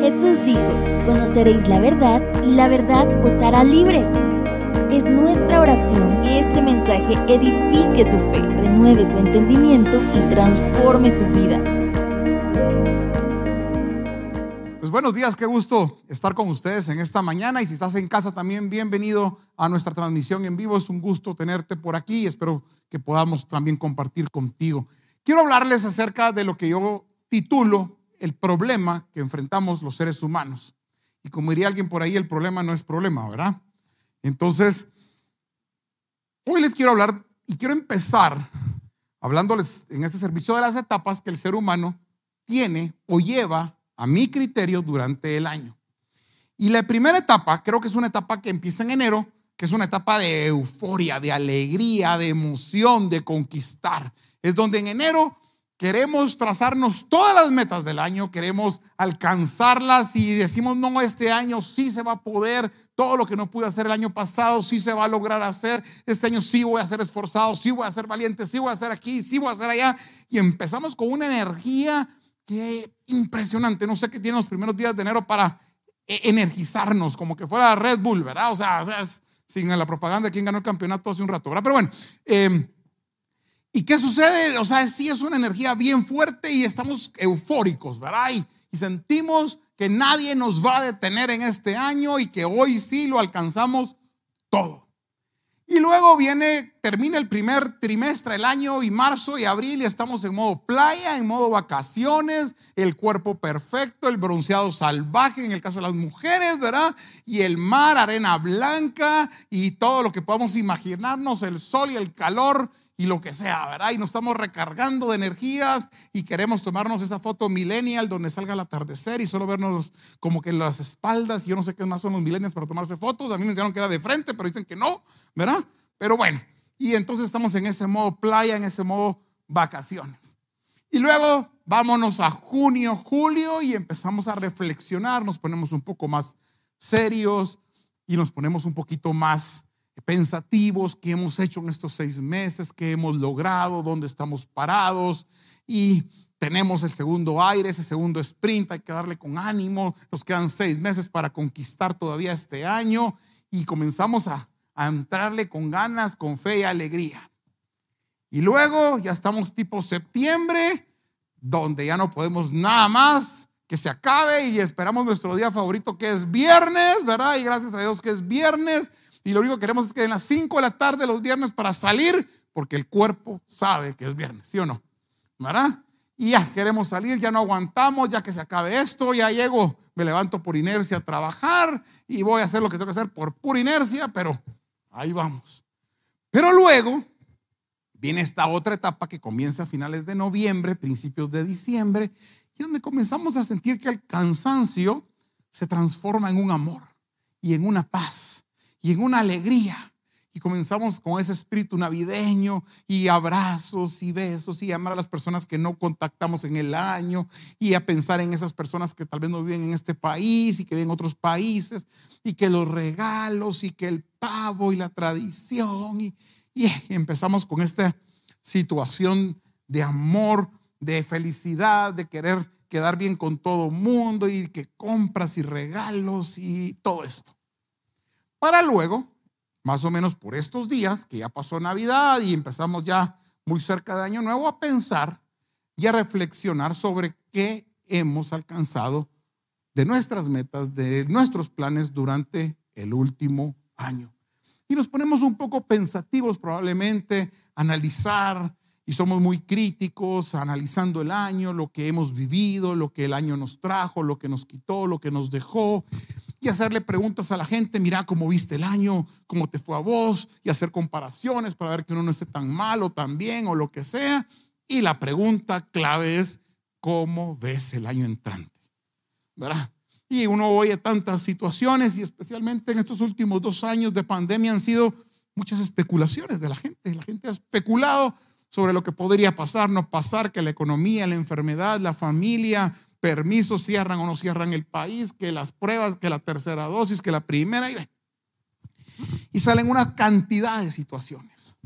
Jesús dijo, conoceréis la verdad y la verdad os hará libres. Es nuestra oración que este mensaje edifique su fe, renueve su entendimiento y transforme su vida. Pues buenos días, qué gusto estar con ustedes en esta mañana y si estás en casa también bienvenido a nuestra transmisión en vivo. Es un gusto tenerte por aquí y espero que podamos también compartir contigo. Quiero hablarles acerca de lo que yo titulo el problema que enfrentamos los seres humanos. Y como diría alguien por ahí, el problema no es problema, ¿verdad? Entonces, hoy les quiero hablar y quiero empezar hablándoles en este servicio de las etapas que el ser humano tiene o lleva a mi criterio durante el año. Y la primera etapa, creo que es una etapa que empieza en enero, que es una etapa de euforia, de alegría, de emoción, de conquistar. Es donde en enero queremos trazarnos todas las metas del año, queremos alcanzarlas y decimos, no, este año sí se va a poder, todo lo que no pude hacer el año pasado sí se va a lograr hacer, este año sí voy a ser esforzado, sí voy a ser valiente, sí voy a ser aquí, sí voy a ser allá. Y empezamos con una energía que impresionante, no sé qué tiene los primeros días de enero para e-, energizarnos, como que fuera Red Bull, ¿verdad? O sea, sin la propaganda quién ganó el campeonato hace un rato, ¿verdad? Pero bueno. Eh, ¿Y qué sucede? O sea, sí es una energía bien fuerte y estamos eufóricos, ¿verdad? Y, sentimos que nadie nos va a detener en este año y que hoy sí lo alcanzamos todo. Y luego viene, termina el primer trimestre del año y marzo y abril y estamos en modo playa, en modo vacaciones, el cuerpo perfecto, el bronceado salvaje en el caso de las mujeres, ¿verdad? Y el mar, arena blanca y todo lo que podamos imaginarnos, el sol y el calor y lo que sea, ¿verdad? Y nos estamos recargando de energías y queremos tomarnos esa foto millennial donde salga el atardecer y solo vernos como que las espaldas. Yo no sé qué más son los millennials para tomarse fotos. A mí me dijeron que era de frente, pero dicen que no, ¿verdad? Pero bueno, y entonces estamos en ese modo playa, en ese modo vacaciones. Y luego vámonos a junio, julio y empezamos a reflexionar, nos ponemos un poco más serios y nos ponemos un poquito más pensativos, qué hemos hecho en estos seis meses, qué hemos logrado, dónde estamos parados y tenemos el segundo aire, ese segundo sprint, hay que darle con ánimo, nos quedan seis meses para conquistar todavía este año y comenzamos a, a entrarle con ganas, con fe y alegría. Y luego ya estamos tipo septiembre, donde ya no podemos nada más que se acabe y esperamos nuestro día favorito que es viernes, ¿verdad? Y gracias a Dios que es viernes y lo único que queremos es que en las 5 de la tarde los viernes para salir, porque el cuerpo sabe que es viernes, ¿sí o no? ¿Verdad? Y ya queremos salir, ya no aguantamos, ya que se acabe esto, ya llego, me levanto por inercia a trabajar y voy a hacer lo que tengo que hacer por pura inercia, pero ahí vamos. Pero luego viene esta otra etapa que comienza a finales de noviembre, principios de diciembre, y donde comenzamos a sentir que el cansancio se transforma en un amor y en una paz y en una alegría. Y comenzamos con ese espíritu navideño y abrazos y besos y amar a las personas que no contactamos en el año y a pensar en esas personas que tal vez no viven en este país y que viven en otros países y que los regalos y que el pavo y la tradición y, y empezamos con esta situación de amor, de felicidad, de querer quedar bien con todo mundo y que compras y regalos y todo esto. Para luego, más o menos por estos días, que ya pasó Navidad y empezamos ya muy cerca de Año Nuevo, a pensar y a reflexionar sobre qué hemos alcanzado de nuestras metas, de nuestros planes durante el último año. Y nos ponemos un poco pensativos probablemente, analizar, y somos muy críticos, analizando el año, lo que hemos vivido, lo que el año nos trajo, lo que nos quitó, lo que nos dejó, y hacerle preguntas a la gente, mira cómo viste el año, cómo te fue a vos, y hacer comparaciones para ver que uno no esté tan mal o tan bien o lo que sea. Y la pregunta clave es, ¿cómo ves el año entrante? ¿Verdad? Y uno oye tantas situaciones y especialmente en estos últimos dos años de pandemia han sido muchas especulaciones de la gente. La gente ha especulado sobre lo que podría pasar, no pasar, que la economía, la enfermedad, la familia, permisos cierran o no cierran el país, que las pruebas, que la tercera dosis, que la primera. Y, y salen una cantidad de situaciones.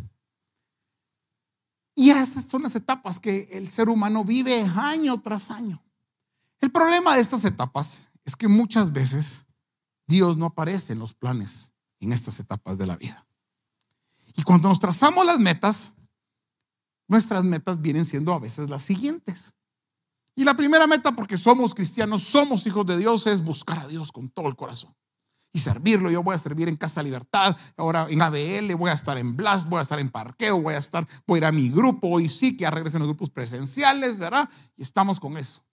Y esas son las etapas que el ser humano vive año tras año. El problema de estas etapas es que muchas veces Dios no aparece en los planes en estas etapas de la vida. Y cuando nos trazamos las metas, nuestras metas vienen siendo a veces las siguientes. Y la primera meta, porque somos cristianos, somos hijos de Dios, es buscar a Dios con todo el corazón y servirlo. Yo voy a servir en Casa Libertad, ahora en ABL, voy a estar en Blast, voy a estar en Parqueo, voy a estar, voy a ir a mi grupo. Hoy sí que ya regresen los grupos presenciales, ¿verdad? Y estamos con eso.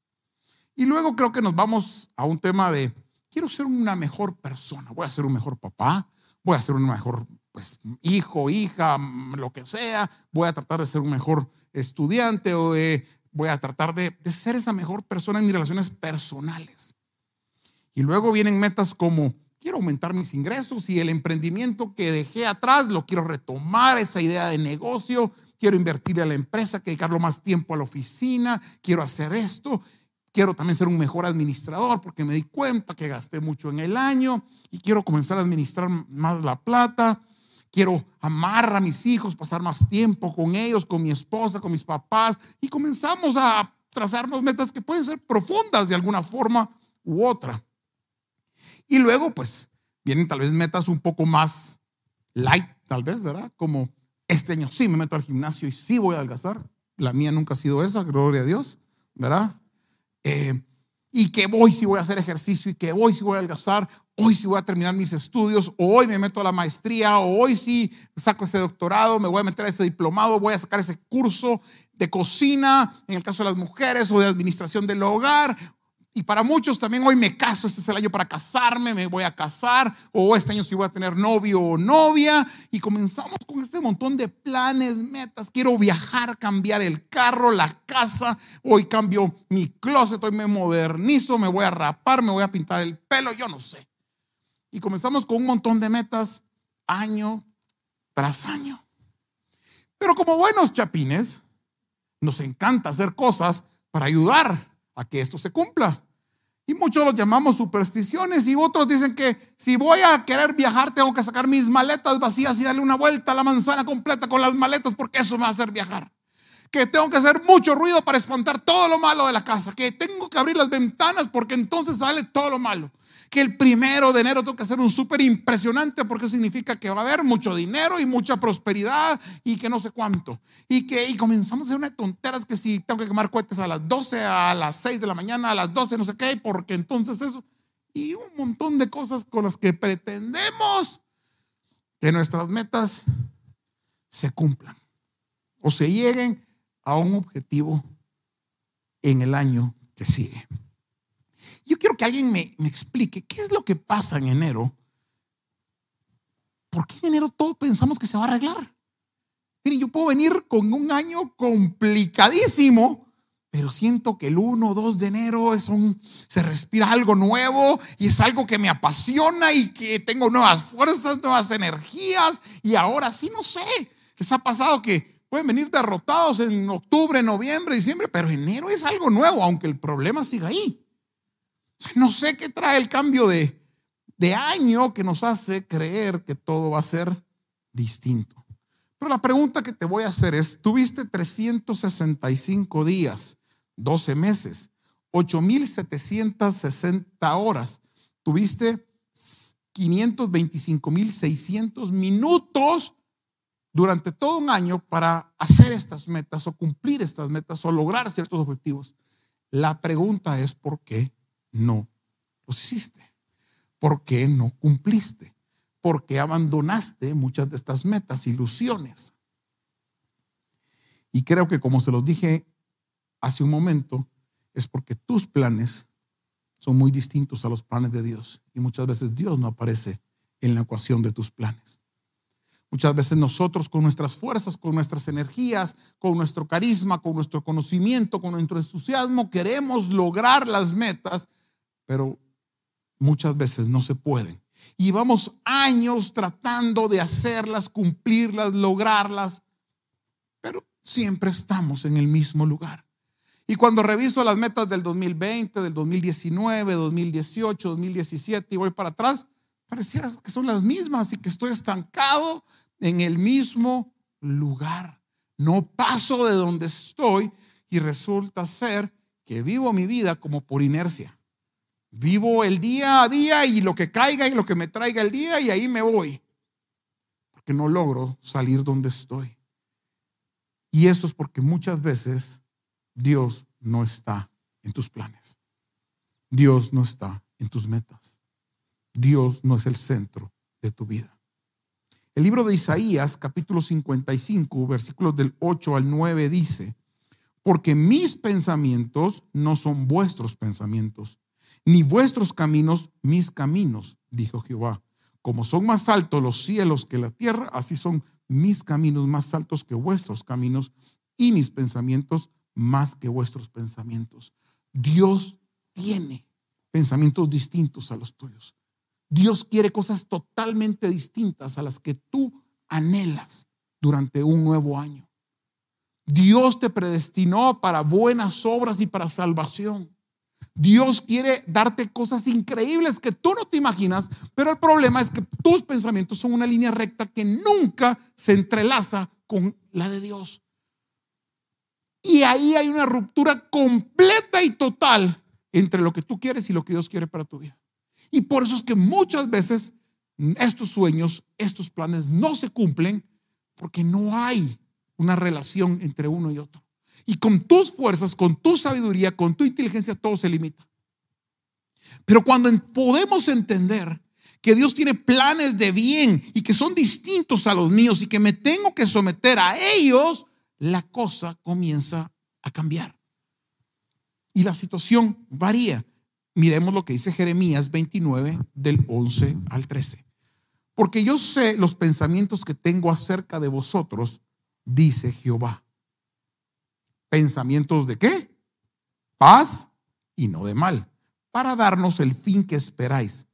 Y luego creo que nos vamos a un tema de, quiero ser una mejor persona, voy a ser un mejor papá, voy a ser un mejor pues, hijo, hija, lo que sea, voy a tratar de ser un mejor estudiante o voy a tratar de, de ser esa mejor persona en mis relaciones personales. Y luego vienen metas como quiero aumentar mis ingresos y el emprendimiento que dejé atrás lo quiero retomar, esa idea de negocio, quiero invertir a la empresa, dedicarlo más tiempo a la oficina, quiero hacer esto, quiero también ser un mejor administrador porque me di cuenta que gasté mucho en el año y quiero comenzar a administrar más la plata. Quiero amar a mis hijos, pasar más tiempo con ellos, con mi esposa, con mis papás. Y comenzamos a trazarnos metas que pueden ser profundas de alguna forma u otra. Y luego, pues, vienen tal vez metas un poco más light, tal vez, ¿verdad? Como este año sí me meto al gimnasio y sí voy a adelgazar. La mía nunca ha sido esa, gloria a Dios, ¿verdad? Eh, y que voy si voy a hacer ejercicio y que voy si voy a adelgazar, hoy si voy a terminar mis estudios, o hoy me meto a la maestría, o hoy si saco ese doctorado, me voy a meter a ese diplomado, voy a sacar ese curso de cocina, en el caso de las mujeres, o de administración del hogar, y para muchos también hoy me caso, este es el año para casarme, me voy a casar, o este año sí voy a tener novio o novia. Y comenzamos con este montón de planes, metas. Quiero viajar, cambiar el carro, la casa. Hoy cambio mi closet, hoy me modernizo, me voy a rapar, me voy a pintar el pelo, yo no sé. Y comenzamos con un montón de metas año tras año. Pero como buenos chapines, nos encanta hacer cosas para ayudar a que esto se cumpla. Y muchos lo llamamos supersticiones y otros dicen que si voy a querer viajar tengo que sacar mis maletas vacías y darle una vuelta a la manzana completa con las maletas porque eso me va a hacer viajar. Que tengo que hacer mucho ruido para espantar todo lo malo de la casa. Que tengo que abrir las ventanas porque entonces sale todo lo malo que el primero de enero tengo que hacer un súper impresionante porque significa que va a haber mucho dinero y mucha prosperidad y que no sé cuánto. Y que y comenzamos a hacer una tonteras que si tengo que quemar cohetes a las 12, a las 6 de la mañana, a las 12, no sé qué, porque entonces eso. Y un montón de cosas con las que pretendemos que nuestras metas se cumplan o se lleguen a un objetivo en el año que sigue. Yo quiero que alguien me, explique qué es lo que pasa en enero. ¿Por qué en enero todo pensamos que se va a arreglar? Miren, yo puedo venir con un año complicadísimo, pero siento que el 1 o 2 de enero es un, se respira algo nuevo y es algo que me apasiona y que tengo nuevas fuerzas, nuevas energías. Y ahora sí, no sé, les ha pasado que pueden venir derrotados en octubre, noviembre, diciembre, pero enero es algo nuevo, aunque el problema siga ahí. No sé qué trae el cambio de, de año que nos hace creer que todo va a ser distinto. Pero la pregunta que te voy a hacer es, tuviste 365 días, 12 meses, 8.760 horas, tuviste 525.600 minutos durante todo un año para hacer estas metas o cumplir estas metas o lograr ciertos objetivos. La pregunta es, ¿por qué no los hiciste? ¿Por qué no cumpliste? ¿Por qué abandonaste muchas de estas metas, ilusiones? Y creo que como se los dije hace un momento, es porque tus planes son muy distintos a los planes de Dios. Y muchas veces Dios no aparece en la ecuación de tus planes. Muchas veces nosotros con nuestras fuerzas, con nuestras energías, con nuestro carisma, con nuestro conocimiento, con nuestro entusiasmo, queremos lograr las metas pero muchas veces no se pueden. Y vamos años tratando de hacerlas, cumplirlas, lograrlas, pero siempre estamos en el mismo lugar. Y cuando reviso las metas del 2020, del 2019, 2018, 2017 y voy para atrás, pareciera que son las mismas y que estoy estancado en el mismo lugar. No paso de donde estoy y resulta ser que vivo mi vida como por inercia Vivo el día a día y lo que caiga y lo que me traiga el día y ahí me voy. Porque no logro salir donde estoy. Y eso es porque muchas veces Dios no está en tus planes. Dios no está en tus metas. Dios no es el centro de tu vida. El libro de Isaías, capítulo 55, versículos del 8 al 9 dice, porque mis pensamientos no son vuestros pensamientos, ni vuestros caminos mis caminos, dijo Jehová. Como son más altos los cielos que la tierra, así son mis caminos más altos que vuestros caminos y mis pensamientos más que vuestros pensamientos. Dios tiene pensamientos distintos a los tuyos. Dios quiere cosas totalmente distintas a las que tú anhelas durante un nuevo año. Dios te predestinó para buenas obras y para salvación. Dios quiere darte cosas increíbles que tú no te imaginas, pero el problema es que tus pensamientos son una línea recta que nunca se entrelaza con la de Dios. Y ahí hay una ruptura completa y total entre lo que tú quieres y lo que Dios quiere para tu vida. Y por eso es que muchas veces estos sueños, estos planes no se cumplen porque no hay una relación entre uno y otro. Y con tus fuerzas, con tu sabiduría, con tu inteligencia, todo se limita. Pero cuando podemos entender que Dios tiene planes de bien y que son distintos a los míos y que me tengo que someter a ellos, la cosa comienza a cambiar. Y la situación varía. Miremos lo que dice Jeremías 29 del 11 al 13. Porque yo sé los pensamientos que tengo acerca de vosotros, dice Jehová. ¿Pensamientos de qué? Paz y no de mal, para darnos el fin que esperáis.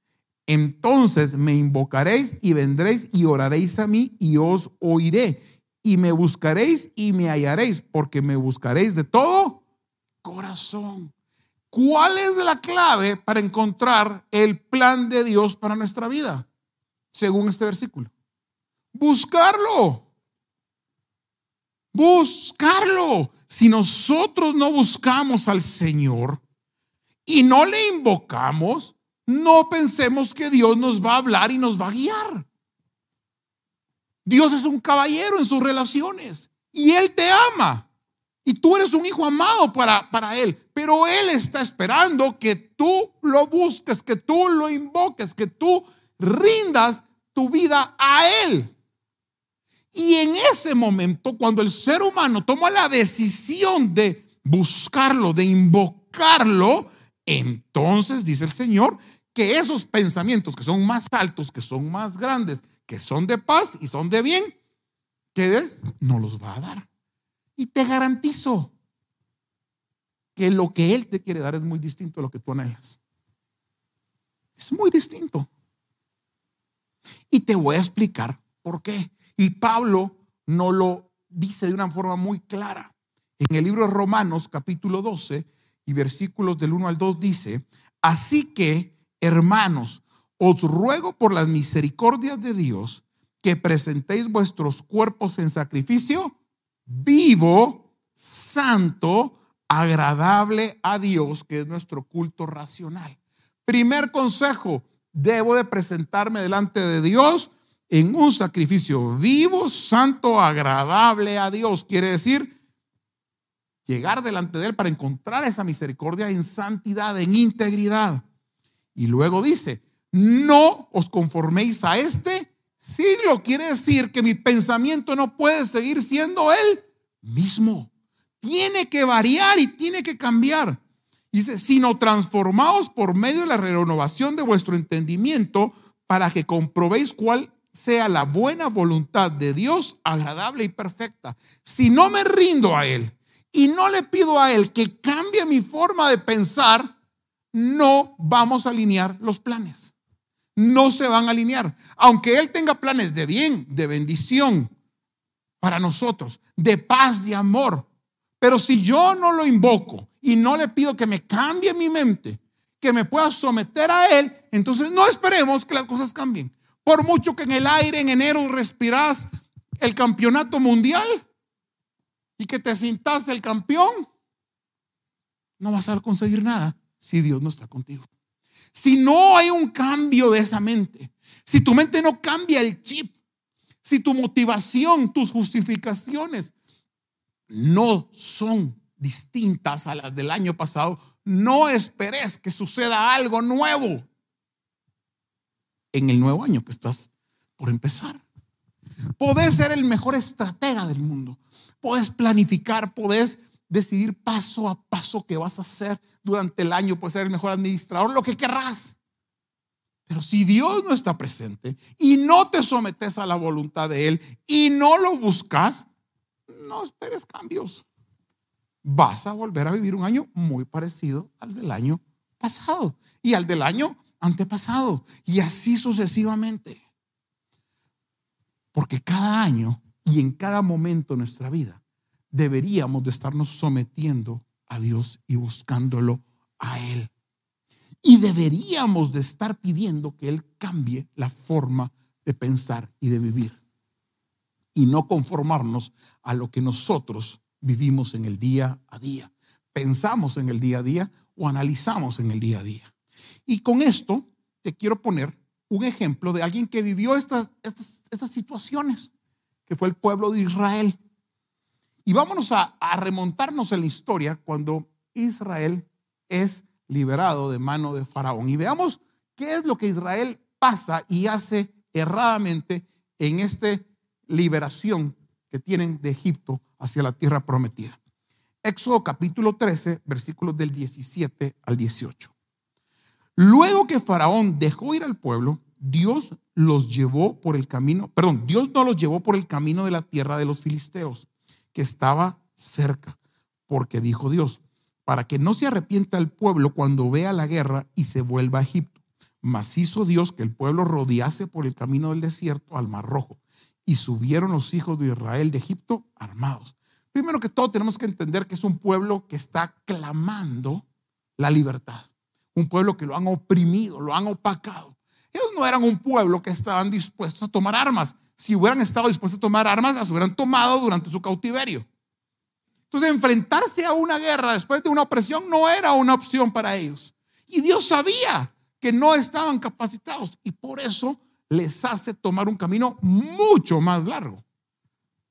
Entonces me invocaréis y vendréis y oraréis a mí y os oiré y me buscaréis y me hallaréis, porque me buscaréis de todo corazón. ¿Cuál es la clave para encontrar el plan de Dios para nuestra vida? Según este versículo. Buscarlo. Buscarlo. Si nosotros no buscamos al Señor y no le invocamos, no pensemos que Dios nos va a hablar y nos va a guiar. Dios es un caballero en sus relaciones y Él te ama. Y tú eres un hijo amado para, para Él. Pero Él está esperando que tú lo busques, que tú lo invoques, que tú rindas tu vida a Él. Y en ese momento, cuando el ser humano toma la decisión de buscarlo, de invocarlo, entonces dice el Señor que esos pensamientos que son más altos, que son más grandes, que son de paz y son de bien, que es, no los va a dar. Y te garantizo que lo que Él te quiere dar es muy distinto a lo que tú anhelas. Es muy distinto. Y te voy a explicar por qué. Y Pablo no lo dice de una forma muy clara. En el libro de Romanos capítulo 12 y versículos del 1 al 2 dice, así que, hermanos, os ruego por las misericordias de Dios que presentéis vuestros cuerpos en sacrificio vivo, santo, agradable a Dios, que es nuestro culto racional. Primer consejo, debo de presentarme delante de Dios en un sacrificio vivo, santo, agradable a Dios. Quiere decir llegar delante de Él para encontrar esa misericordia en santidad, en integridad. Y luego dice, no os conforméis a este siglo. Quiere decir que mi pensamiento no puede seguir siendo el mismo. Tiene que variar y tiene que cambiar. Dice, sino transformaos por medio de la renovación de vuestro entendimiento para que comprobéis cuál sea la buena voluntad de Dios, agradable y perfecta. Si no me rindo a Él y no le pido a Él que cambie mi forma de pensar, no vamos a alinear los planes no se van a alinear. Aunque Él tenga planes de bien, de bendición para nosotros, de paz, de amor. Pero si yo no lo invoco y no le pido que me cambie mi mente, que me pueda someter a Él, entonces no esperemos que las cosas cambien. Por mucho que en el aire en enero respirás el campeonato mundial y que te sintas el campeón, no vas a conseguir nada si Dios no está contigo. Si no hay un cambio de esa mente, si tu mente no cambia el chip, si tu motivación, tus justificaciones no son distintas a las del año pasado, no esperes que suceda algo nuevo en el nuevo año que estás por empezar. Podés ser el mejor estratega del mundo. Podés planificar, podés decidir paso a paso qué vas a hacer durante el año. Puedes ser el mejor administrador, lo que querrás. Pero si Dios no está presente y no te sometes a la voluntad de Él y no lo buscas, no esperes cambios. Vas a volver a vivir un año muy parecido al del año pasado y al del año antepasado y así sucesivamente. Porque cada año y en cada momento de nuestra vida deberíamos de estarnos sometiendo a Dios y buscándolo a Él. Y deberíamos de estar pidiendo que Él cambie la forma de pensar y de vivir. Y no conformarnos a lo que nosotros vivimos en el día a día. Pensamos en el día a día o analizamos en el día a día. Y con esto te quiero poner un ejemplo de alguien que vivió estas, estas, situaciones, que fue el pueblo de Israel. Y vámonos a, a remontarnos en la historia cuando Israel es liberado de mano de Faraón. Y veamos qué es lo que Israel pasa y hace erradamente en esta liberación que tienen de Egipto hacia la tierra prometida. Éxodo capítulo 13, versículos del 17 al 18. Luego que Faraón dejó ir al pueblo, Dios los llevó por el camino, perdón, Dios no los llevó por el camino de la tierra de los filisteos que estaba cerca, porque dijo Dios, para que no se arrepienta el pueblo cuando vea la guerra y se vuelva a Egipto. Mas hizo Dios que el pueblo rodease por el camino del desierto al Mar Rojo. Y subieron los hijos de Israel de Egipto armados. Primero que todo tenemos que entender que es un pueblo que está clamando la libertad. Un pueblo que lo han oprimido, lo han opacado. Ellos no eran un pueblo que estaban dispuestos a tomar armas si hubieran estado dispuestos a tomar armas, las hubieran tomado durante su cautiverio. Entonces, enfrentarse a una guerra después de una opresión no era una opción para ellos. Y Dios sabía que no estaban capacitados y por eso les hace tomar un camino mucho más largo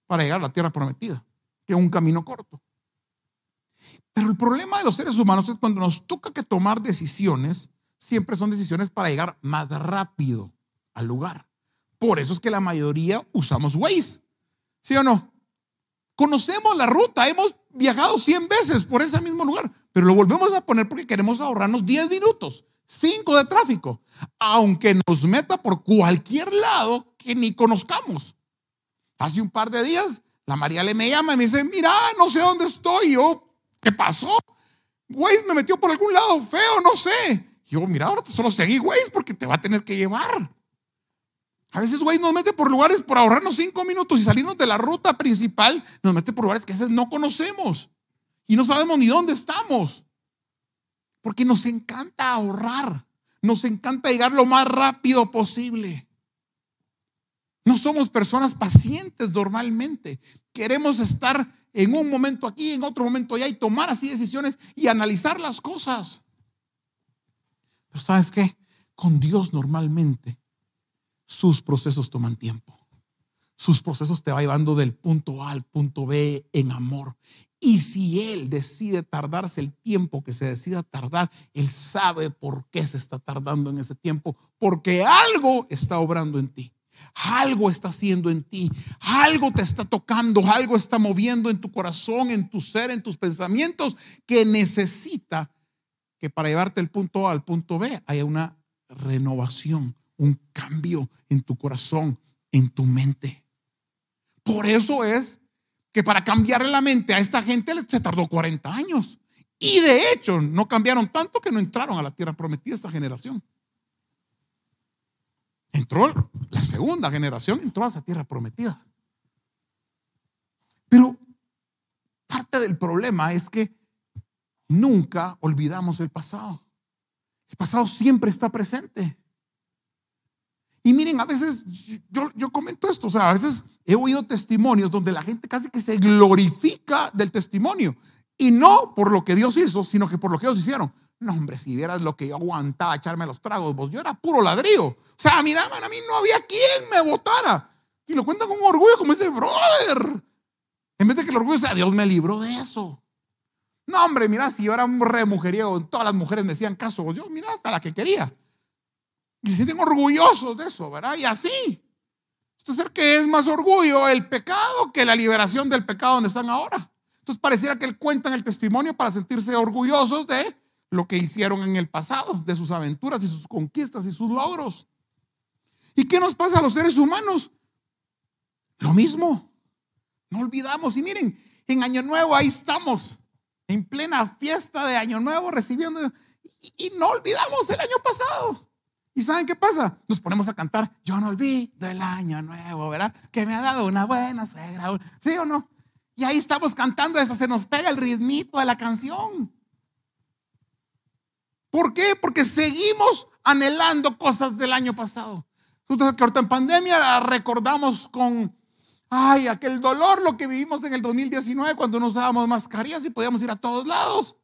para llegar a la tierra prometida que un camino corto. Pero el problema de los seres humanos es cuando nos toca que tomar decisiones, siempre son decisiones para llegar más rápido al lugar. Por eso es que la mayoría usamos Waze. ¿Sí o no? Conocemos la ruta, hemos viajado 100 veces por ese mismo lugar, pero lo volvemos a poner porque queremos ahorrarnos 10 minutos, 5 de tráfico, aunque nos meta por cualquier lado que ni conozcamos. Hace un par de días, la María le me llama y me dice, mira, no sé dónde estoy, yo, ¿qué pasó? Waze me metió por algún lado feo, no sé. yo, mira, ahora solo seguí Waze porque te va a tener que llevar. A veces, güey, nos mete por lugares por ahorrarnos cinco minutos y salirnos de la ruta principal, nos mete por lugares que a veces no conocemos y no sabemos ni dónde estamos. Porque nos encanta ahorrar, nos encanta llegar lo más rápido posible. No somos personas pacientes normalmente. Queremos estar en un momento aquí, en otro momento allá y tomar así decisiones y analizar las cosas. Pero ¿sabes qué? Con Dios normalmente sus procesos toman tiempo. Sus procesos te va llevando del punto A al punto B en amor. Y si Él decide tardarse el tiempo que se decida tardar, Él sabe por qué se está tardando en ese tiempo. Porque algo está obrando en ti. Algo está haciendo en ti. Algo te está tocando. Algo está moviendo en tu corazón, en tu ser, en tus pensamientos que necesita que para llevarte del punto A al punto B haya una renovación un cambio en tu corazón, en tu mente. Por eso es que para cambiarle la mente a esta gente se tardó 40 años. Y de hecho, no cambiaron tanto que no entraron a la tierra prometida esta generación. Entró la segunda generación, entró a esa tierra prometida. Pero parte del problema es que nunca olvidamos el pasado. El pasado siempre está presente. Y miren, a veces yo, yo comento esto, o sea, a veces he oído testimonios donde la gente casi que se glorifica del testimonio. Y no por lo que Dios hizo, sino que por lo que ellos hicieron. No, hombre, si vieras lo que yo aguantaba echarme los tragos, vos, yo era puro ladrillo. O sea, mira, a mí no había quien me votara. Y lo cuentan con orgullo, como ese brother. En vez de que el orgullo sea, Dios me libró de eso. No, hombre, mira, si yo era un re mujeriego, todas las mujeres me hacían caso. Yo, mira, a la que quería. Y se sienten orgullosos de eso, ¿verdad? Y así. Entonces, ¿qué es más orgullo? El pecado que la liberación del pecado donde están ahora. Entonces, pareciera que él cuentan el testimonio para sentirse orgullosos de lo que hicieron en el pasado, de sus aventuras y sus conquistas y sus logros. ¿Y qué nos pasa a los seres humanos? Lo mismo. No olvidamos. Y miren, en Año Nuevo ahí estamos, en plena fiesta de Año Nuevo, recibiendo. Y, no olvidamos el año pasado. ¿Y saben qué pasa? Nos ponemos a cantar, yo no olvido el año nuevo, ¿verdad? Que me ha dado una buena suegra. ¿Sí o no? Y ahí estamos cantando, eso se nos pega el ritmito de la canción. ¿Por qué? Porque seguimos anhelando cosas del año pasado. Ustedes que ahorita en pandemia recordamos con Ay, aquel dolor, lo que vivimos en el 2019 cuando no usábamos mascarillas y podíamos ir a todos lados.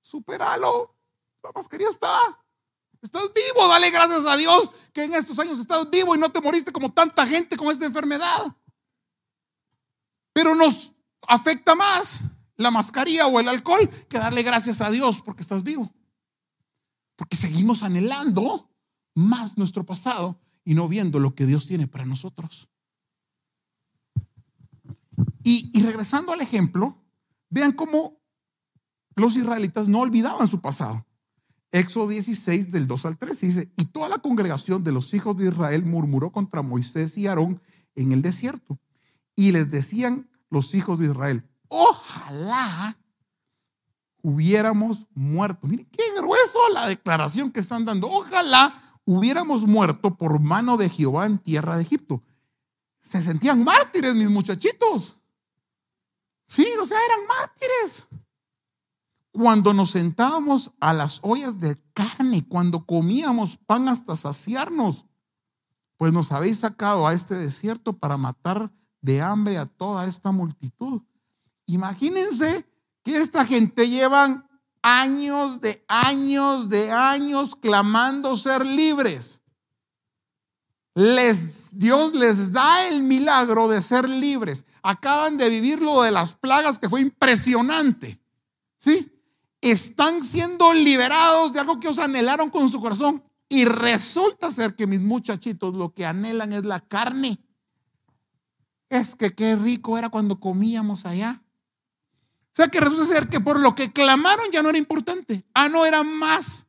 Superalo. La mascarilla está. Estás vivo. Dale gracias a Dios que en estos años estás vivo y no te moriste como tanta gente con esta enfermedad. Pero nos afecta más la mascarilla o el alcohol que darle gracias a Dios porque estás vivo. Porque seguimos anhelando más nuestro pasado y no viendo lo que Dios tiene para nosotros. Y, regresando al ejemplo, vean cómo los israelitas no olvidaban su pasado. Éxodo 16 del 2 al 3 dice, y toda la congregación de los hijos de Israel murmuró contra Moisés y Aarón en el desierto. Y les decían los hijos de Israel, ojalá hubiéramos muerto. Miren qué grueso la declaración que están dando. Ojalá hubiéramos muerto por mano de Jehová en tierra de Egipto. Se sentían mártires, mis muchachitos. Sí, o sea, eran mártires. Cuando nos sentábamos a las ollas de carne, cuando comíamos pan hasta saciarnos, pues nos habéis sacado a este desierto para matar de hambre a toda esta multitud. Imagínense que esta gente llevan años de años de años clamando ser libres Dios les da el milagro de ser libres. Acaban de vivir lo de las plagas que fue impresionante. ¿Sí? Están siendo liberados de algo que os anhelaron con su corazón. Y resulta ser que mis muchachitos lo que anhelan es la carne. Es que qué rico era cuando comíamos allá. O sea que resulta ser que por lo que clamaron ya no era importante. Ah, no era más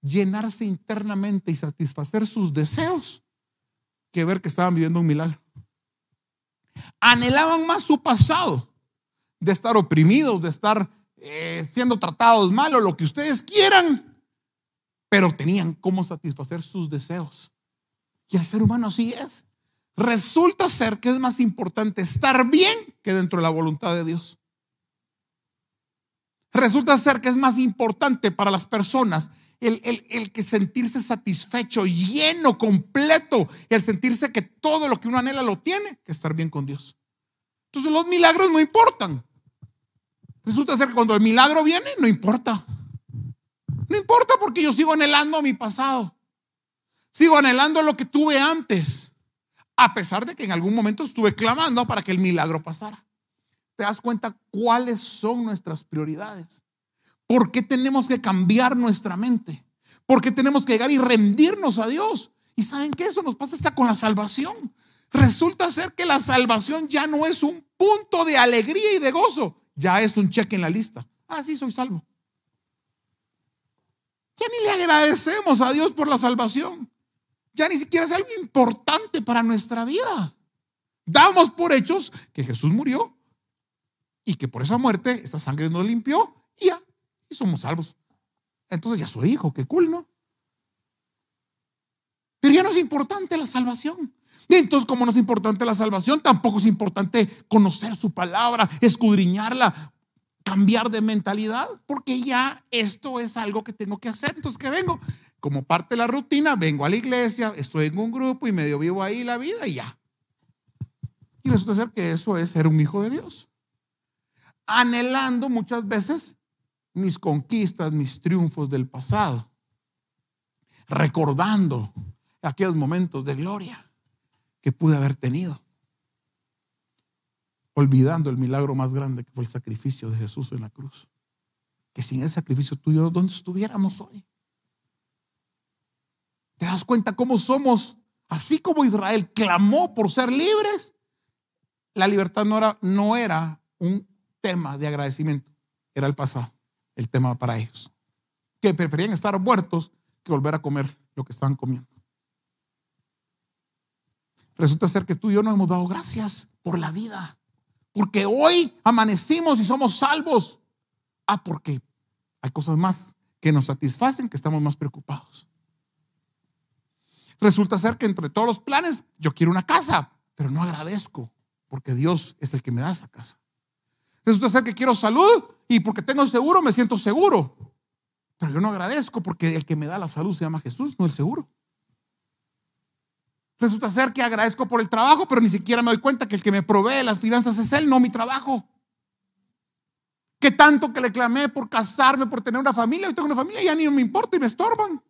llenarse internamente y satisfacer sus deseos que ver que estaban viviendo un milagro. Anhelaban más su pasado, de estar oprimidos, de estar eh, siendo tratados mal o lo que ustedes quieran, pero tenían cómo satisfacer sus deseos. Y el ser humano así es. Resulta ser que es más importante estar bien que dentro de la voluntad de Dios. Resulta ser que es más importante para las personas el, que sentirse satisfecho, lleno, completo, el sentirse que todo lo que uno anhela lo tiene, que estar bien con Dios. Entonces los milagros no importan. Resulta ser que cuando el milagro viene, no importa. No importa porque yo sigo anhelando mi pasado. Sigo anhelando lo que tuve antes. A pesar de que en algún momento estuve clamando para que el milagro pasara. ¿Te das cuenta cuáles son nuestras prioridades? ¿Por qué tenemos que cambiar nuestra mente? ¿Por qué tenemos que llegar y rendirnos a Dios? Y saben que eso nos pasa hasta con la salvación. Resulta ser que la salvación ya no es un punto de alegría y de gozo, ya es un cheque en la lista. Ah, sí, soy salvo. Ya ni le agradecemos a Dios por la salvación. Ya ni siquiera es algo importante para nuestra vida. Damos por hechos que Jesús murió y que por esa muerte esta sangre nos limpió y ya y somos salvos. Entonces ya soy hijo, qué cool, ¿no? Pero ya no es importante la salvación. Entonces, como no es importante la salvación, tampoco es importante conocer su palabra, escudriñarla, cambiar de mentalidad, porque ya esto es algo que tengo que hacer. Entonces, ¿qué vengo? Como parte de la rutina, vengo a la iglesia, estoy en un grupo y medio vivo ahí la vida y ya. Y resulta ser que eso es ser un hijo de Dios. Anhelando muchas veces mis conquistas, mis triunfos del pasado, recordando aquellos momentos de gloria que pude haber tenido, olvidando el milagro más grande que fue el sacrificio de Jesús en la cruz. Que sin el sacrificio tuyo, ¿dónde estuviéramos hoy? ¿Te das cuenta cómo somos? Así como Israel clamó por ser libres, la libertad no era, no era un tema de agradecimiento, era el pasado, el tema para ellos, que preferían estar muertos que volver a comer lo que estaban comiendo. Resulta ser que tú y yo no hemos dado gracias por la vida, porque hoy amanecimos y somos salvos. Ah, porque hay cosas más que nos satisfacen, que estamos más preocupados. Resulta ser que entre todos los planes yo quiero una casa, pero no agradezco porque Dios es el que me da esa casa. Resulta ser que quiero salud y porque tengo seguro me siento seguro. Pero yo no agradezco porque el que me da la salud se llama Jesús, no el seguro. Resulta ser que agradezco por el trabajo, pero ni siquiera me doy cuenta que el que me provee las finanzas es Él, no mi trabajo. Que tanto que le clamé por casarme, por tener una familia, hoy tengo una familia y ya ni me importa y me estorban.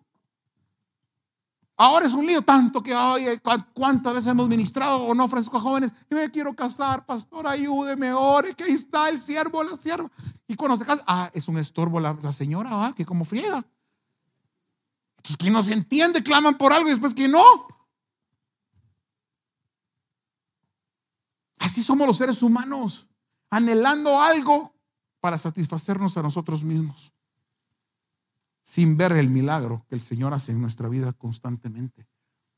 Ahora es un lío tanto que, oye, ¿cuántas veces hemos ministrado o no, Francisco, jóvenes? Y me quiero casar, pastor, ayúdeme, ore, que ahí está el siervo, la sierva. Y cuando se casa, ah, es un estorbo la, señora, ¿va? Que como friega. Entonces, ¿quién no se entiende? Claman por algo y después que no. Así somos los seres humanos, anhelando algo para satisfacernos a nosotros mismos sin ver el milagro que el Señor hace en nuestra vida constantemente.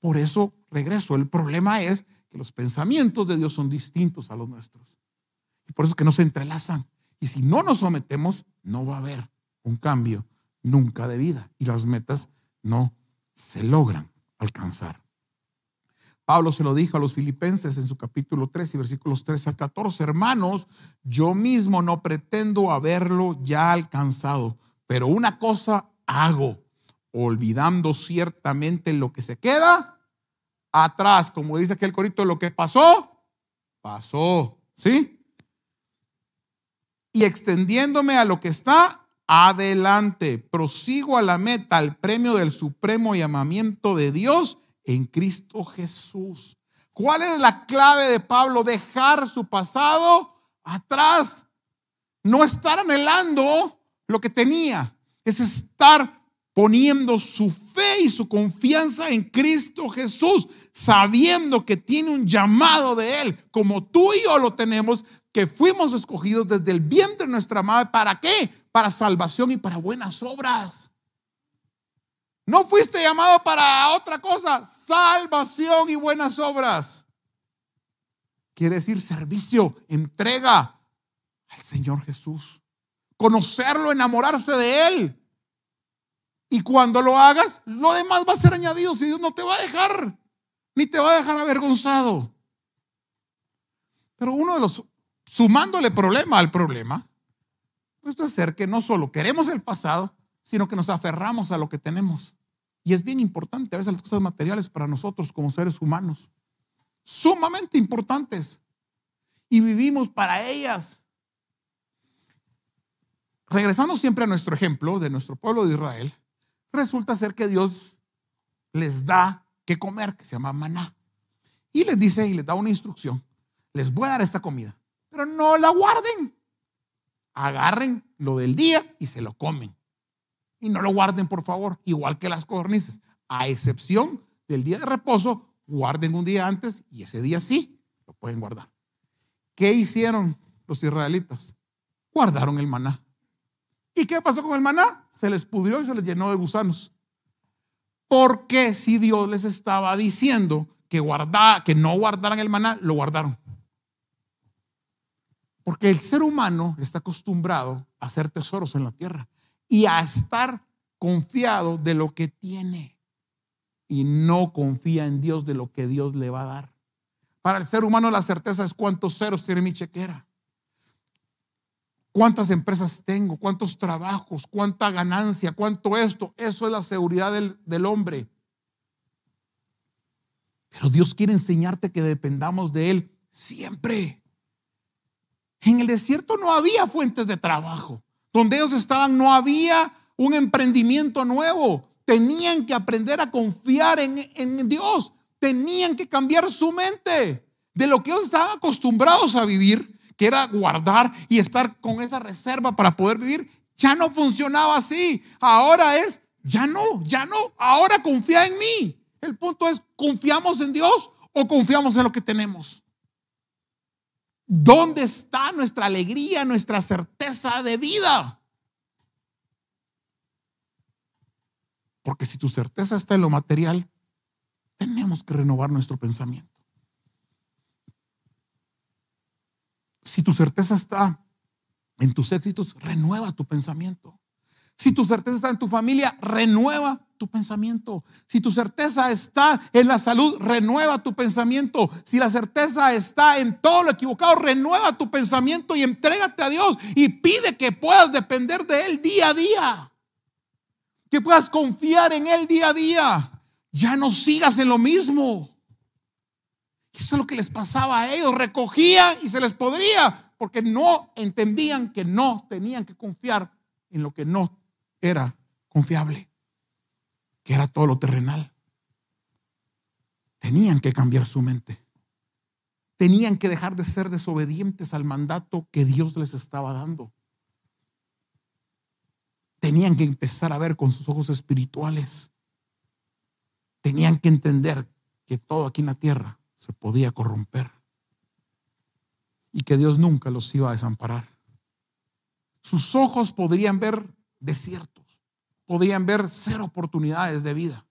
Por eso regreso. El problema es que los pensamientos de Dios son distintos a los nuestros. Y por eso que no se entrelazan. Y si no nos sometemos, no va a haber un cambio nunca de vida. Y las metas no se logran alcanzar. Pablo se lo dijo a los filipenses en su capítulo 3 y versículos 3 al 14. Hermanos, yo mismo no pretendo haberlo ya alcanzado, pero una cosa hago, olvidando ciertamente lo que se queda atrás, como dice aquel corito, lo que pasó, pasó, ¿sí? Y extendiéndome a lo que está adelante, prosigo a la meta, al premio del supremo llamamiento de Dios en Cristo Jesús. ¿Cuál es la clave de Pablo? Dejar su pasado atrás, no estar anhelando lo que tenía, es estar poniendo su fe y su confianza en Cristo Jesús, sabiendo que tiene un llamado de Él, como tú y yo lo tenemos, que fuimos escogidos desde el vientre de nuestra madre. ¿Para qué? Para salvación y para buenas obras. No fuiste llamado para otra cosa, salvación y buenas obras. Quiere decir servicio, entrega al Señor Jesús conocerlo, enamorarse de Él. Y cuando lo hagas, lo demás va a ser añadido si Dios no te va a dejar, ni te va a dejar avergonzado. Pero uno de los, sumándole problema al problema, esto es ser que no solo queremos el pasado, sino que nos aferramos a lo que tenemos. Y es bien importante, a veces las cosas materiales para nosotros como seres humanos, sumamente importantes. Y vivimos para ellas regresando siempre a nuestro ejemplo de nuestro pueblo de Israel, resulta ser que Dios les da que comer, que se llama maná. Y les dice y les da una instrucción, les voy a dar esta comida, pero no la guarden. Agarren lo del día y se lo comen. Y no lo guarden, por favor, igual que las codornices. A excepción del día de reposo, guarden un día antes y ese día sí lo pueden guardar. ¿Qué hicieron los israelitas? Guardaron el maná. ¿Y qué pasó con el maná? Se les pudrió y se les llenó de gusanos. ¿Por qué si Dios les estaba diciendo que, que no guardaran el maná, lo guardaron? Porque el ser humano está acostumbrado a hacer tesoros en la tierra y a estar confiado de lo que tiene y no confía en Dios de lo que Dios le va a dar. Para el ser humano la certeza es cuántos ceros tiene mi chequera. ¿Cuántas empresas tengo? ¿Cuántos trabajos? ¿Cuánta ganancia? ¿Cuánto esto? Eso es la seguridad del, hombre. Pero Dios quiere enseñarte que dependamos de Él siempre. En el desierto no había fuentes de trabajo. Donde ellos estaban no había un emprendimiento nuevo. Tenían que aprender a confiar en, en Dios. Tenían que cambiar su mente de lo que ellos estaban acostumbrados a vivir, que era guardar y estar con esa reserva para poder vivir. Ya no funcionaba así. Ahora es, ya no, ya no. Ahora confía en mí. El punto es, ¿confiamos en Dios o confiamos en lo que tenemos? ¿Dónde está nuestra alegría, nuestra certeza de vida? Porque si tu certeza está en lo material, tenemos que renovar nuestro pensamiento. Si tu certeza está en tus éxitos, renueva tu pensamiento. Si tu certeza está en tu familia, renueva tu pensamiento. Si tu certeza está en la salud, renueva tu pensamiento. Si la certeza está en todo lo equivocado, renueva tu pensamiento y entrégate a Dios y pide que puedas depender de Él día a día. Que puedas confiar en Él día a día. Ya no sigas en lo mismo. Eso es lo que les pasaba a ellos. Recogían y se les podría porque no entendían que no tenían que confiar en lo que no era confiable, que era todo lo terrenal. Tenían que cambiar su mente. Tenían que dejar de ser desobedientes al mandato que Dios les estaba dando. Tenían que empezar a ver con sus ojos espirituales. Tenían que entender que todo aquí en la tierra se podía corromper y que Dios nunca los iba a desamparar. Sus ojos podrían ver desiertos. Podían ver cero oportunidades de vida.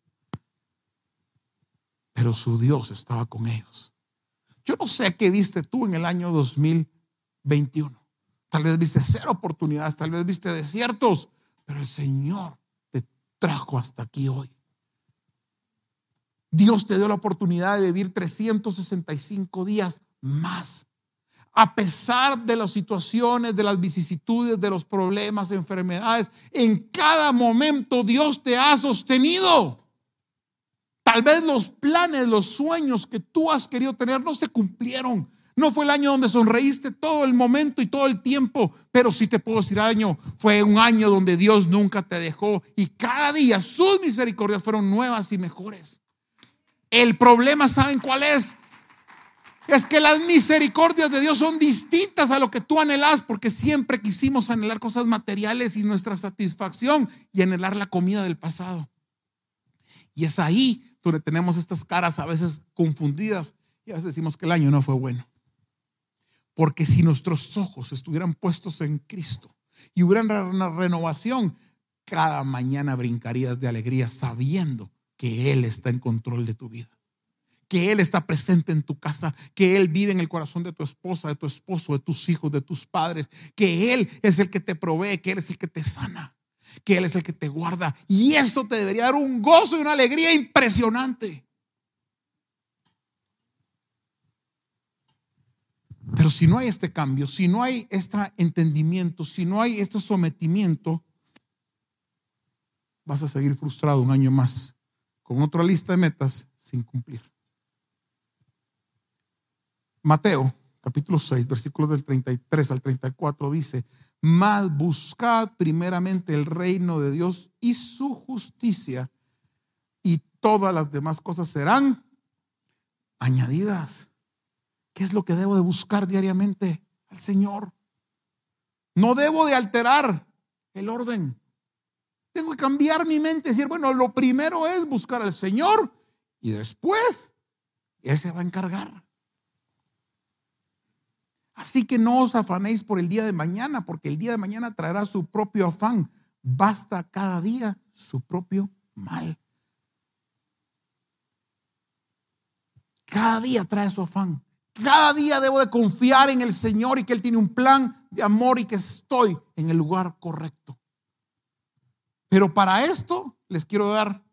Pero su Dios estaba con ellos. Yo no sé qué viste tú en el año 2021. Tal vez viste cero oportunidades, tal vez viste desiertos, pero el Señor te trajo hasta aquí hoy. Dios te dio la oportunidad de vivir 365 días más a pesar de las situaciones, de las vicisitudes, de los problemas, enfermedades, en cada momento Dios te ha sostenido. Tal vez los planes, los sueños que tú has querido tener no se cumplieron. No fue el año donde sonreíste todo el momento y todo el tiempo, pero sí te puedo decir año, fue un año donde Dios nunca te dejó y cada día sus misericordias fueron nuevas y mejores. El problema, ¿saben cuál es? Es que las misericordias de Dios son distintas a lo que tú anhelas, porque siempre quisimos anhelar cosas materiales y nuestra satisfacción y anhelar la comida del pasado. Y es ahí donde tenemos estas caras a veces confundidas y a veces decimos que el año no fue bueno. Porque si nuestros ojos estuvieran puestos en Cristo y hubiera una renovación, cada mañana brincarías de alegría sabiendo que Él está en control de tu vida que Él está presente en tu casa, que Él vive en el corazón de tu esposa, de tu esposo, de tus hijos, de tus padres, que Él es el que te provee, que Él es el que te sana, que Él es el que te guarda. Y eso te debería dar un gozo y una alegría impresionante. Pero si no hay este cambio, si no hay este entendimiento, si no hay este sometimiento, vas a seguir frustrado un año más, con otra lista de metas sin cumplir. Mateo capítulo 6, versículos del 33 al 34 dice, mas buscad primeramente el reino de Dios y su justicia y todas las demás cosas serán añadidas. ¿Qué es lo que debo de buscar diariamente al Señor? No debo de alterar el orden. Tengo que cambiar mi mente, decir, bueno, lo primero es buscar al Señor y después Él se va a encargar. Así que no os afanéis por el día de mañana, porque el día de mañana traerá su propio afán. Basta cada día su propio mal. Cada día trae su afán. Cada día debo de confiar en el Señor y que Él tiene un plan de amor y que estoy en el lugar correcto. Pero para esto les quiero dar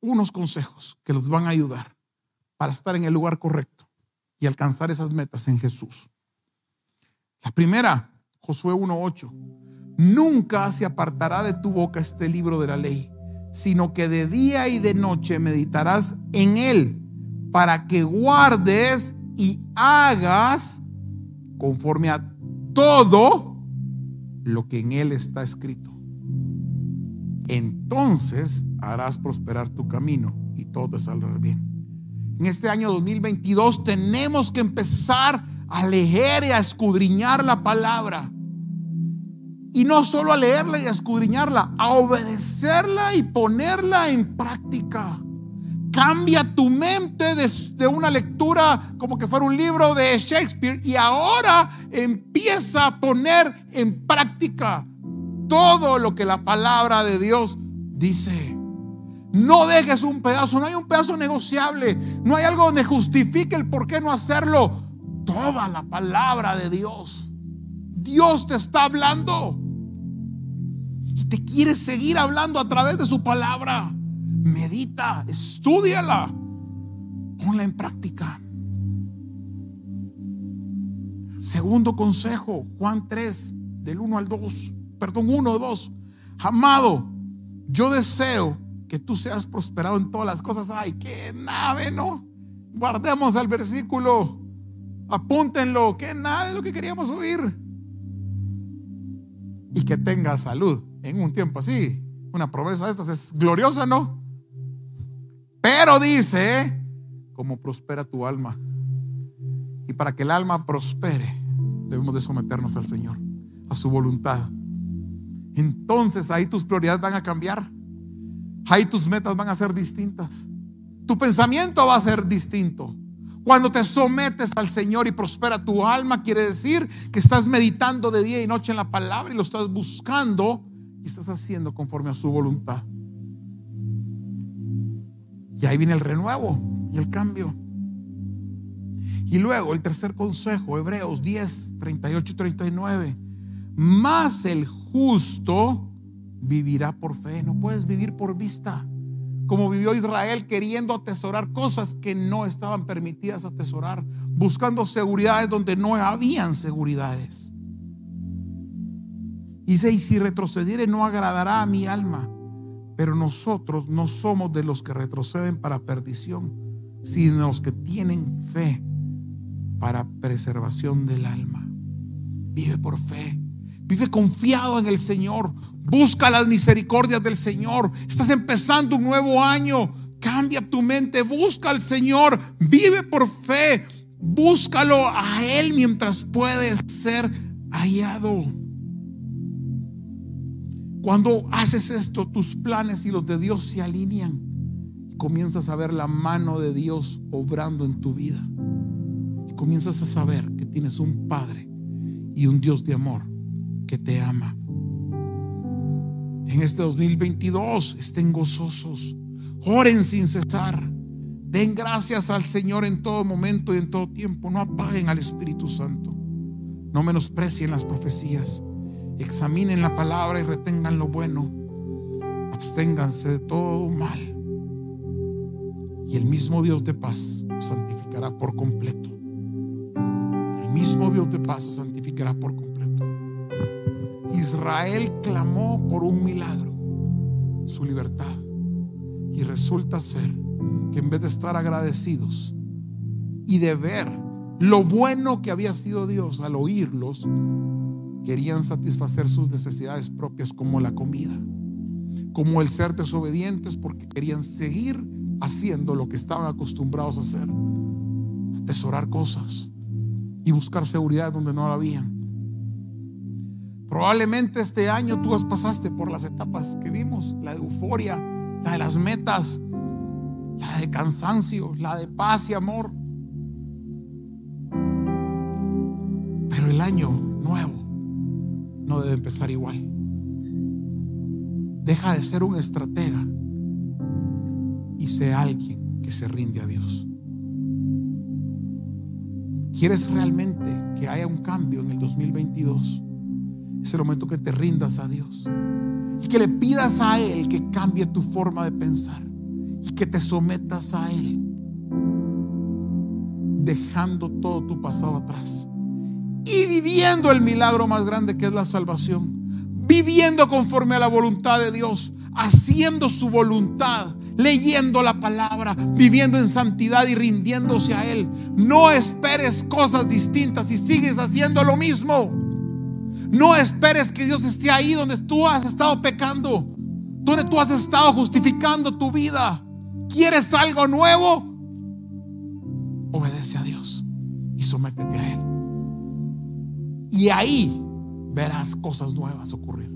unos consejos que los van a ayudar para estar en el lugar correcto y alcanzar esas metas en Jesús. La primera, Josué 1.8. Nunca se apartará de tu boca este libro de la ley, sino que de día y de noche meditarás en él para que guardes y hagas conforme a todo lo que en él está escrito. Entonces harás prosperar tu camino y todo te saldrá bien. En este año 2022 tenemos que empezar a leer y a escudriñar la palabra. Y no solo a leerla y a escudriñarla, a obedecerla y ponerla en práctica. Cambia tu mente de, una lectura como que fuera un libro de Shakespeare y ahora empieza a poner en práctica todo lo que la palabra de Dios dice. No dejes un pedazo, no hay un pedazo negociable, no hay algo donde justifique el por qué no hacerlo. Toda la palabra de Dios. Dios te está hablando y te quiere seguir hablando a través de su palabra. Medita, estudiala, ponla en práctica. Segundo consejo, Juan 3, del 1 al 2, perdón, 1 o 2. Amado, yo deseo que tú seas prosperado en todas las cosas. Ay, qué nave, ¿no? Guardemos el versículo, apúntenlo, qué nave es lo que queríamos oír. Y que tenga salud en un tiempo así. Una promesa de estas es gloriosa, ¿no? Pero dice, como prospera tu alma. Y para que el alma prospere, debemos de someternos al Señor, a su voluntad. Entonces ahí tus prioridades van a cambiar. Ahí tus metas van a ser distintas. Tu pensamiento va a ser distinto. Cuando te sometes al Señor y prospera tu alma, quiere decir que estás meditando de día y noche en la palabra y lo estás buscando y estás haciendo conforme a su voluntad. Y ahí viene el renuevo y el cambio. Y luego el tercer consejo, Hebreos 10, 38 y 39. Más el justo vivirá por fe. No puedes vivir por vista. Como vivió Israel queriendo atesorar cosas que no estaban permitidas atesorar. Buscando seguridades donde no habían seguridades. Dice, y si retrocediere no agradará a mi alma. Pero nosotros no somos de los que retroceden para perdición, sino los que tienen fe para preservación del alma. Vive por fe. Vive confiado en el Señor. Busca las misericordias del Señor. Estás empezando un nuevo año. Cambia tu mente. Busca al Señor. Vive por fe. Búscalo a Él mientras puedes ser hallado. Cuando haces esto, tus planes y los de Dios se alinean. Comienzas a ver la mano de Dios obrando en tu vida. Y comienzas a saber que tienes un Padre y un Dios de amor que te ama. En este 2022 estén gozosos. Oren sin cesar. Den gracias al Señor en todo momento y en todo tiempo. No apaguen al Espíritu Santo. No menosprecien las profecías. Examinen la palabra y retengan lo bueno. Absténganse de todo mal. Y el mismo Dios de paz os santificará por completo. El mismo Dios de paz os santificará por completo. Israel clamó por un milagro, su libertad. Y resulta ser que en vez de estar agradecidos y de ver lo bueno que había sido Dios al oírlos, querían satisfacer sus necesidades propias como la comida, como el ser desobedientes porque querían seguir haciendo lo que estaban acostumbrados a hacer, atesorar cosas y buscar seguridad donde no la habían. Probablemente este año tú pasaste por las etapas que vimos, la de euforia, la de las metas, la de cansancio, la de paz y amor. Pero el año nuevo no debe empezar igual. Deja de ser un estratega y sea alguien que se rinde a Dios. ¿Quieres realmente que haya un cambio en el 2022? Es el momento que te rindas a Dios. Y que le pidas a Él que cambie tu forma de pensar. Y que te sometas a Él, dejando todo tu pasado atrás. Y viviendo el milagro más grande que es la salvación. Viviendo conforme a la voluntad de Dios, haciendo su voluntad, leyendo la palabra, viviendo en santidad y rindiéndose a Él. No esperes cosas distintas y sigues haciendo lo mismo. No esperes que Dios esté ahí donde tú has estado pecando, donde tú has estado justificando tu vida. ¿Quieres algo nuevo? Obedece a Dios y sométete a Él. Y ahí verás cosas nuevas ocurrir.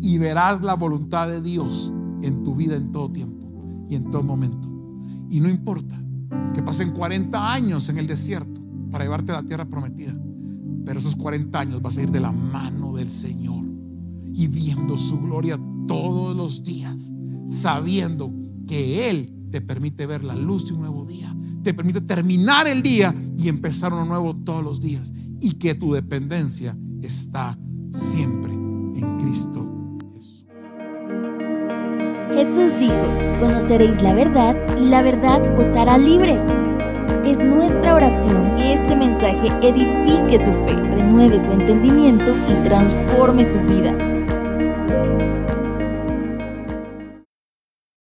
Y verás la voluntad de Dios en tu vida en todo tiempo y en todo momento. Y no importa que pasen 40 años en el desierto para llevarte a la tierra prometida. Pero esos 40 años vas a ir de la mano del Señor y viendo su gloria todos los días, sabiendo que Él te permite ver la luz de un nuevo día, te permite terminar el día y empezar uno nuevo todos los días y que tu dependencia está siempre en Cristo Jesús. Jesús dijo, conoceréis la verdad y la verdad os hará libres. Es nuestra oración que este mensaje edifique su fe, renueve su entendimiento y transforme su vida.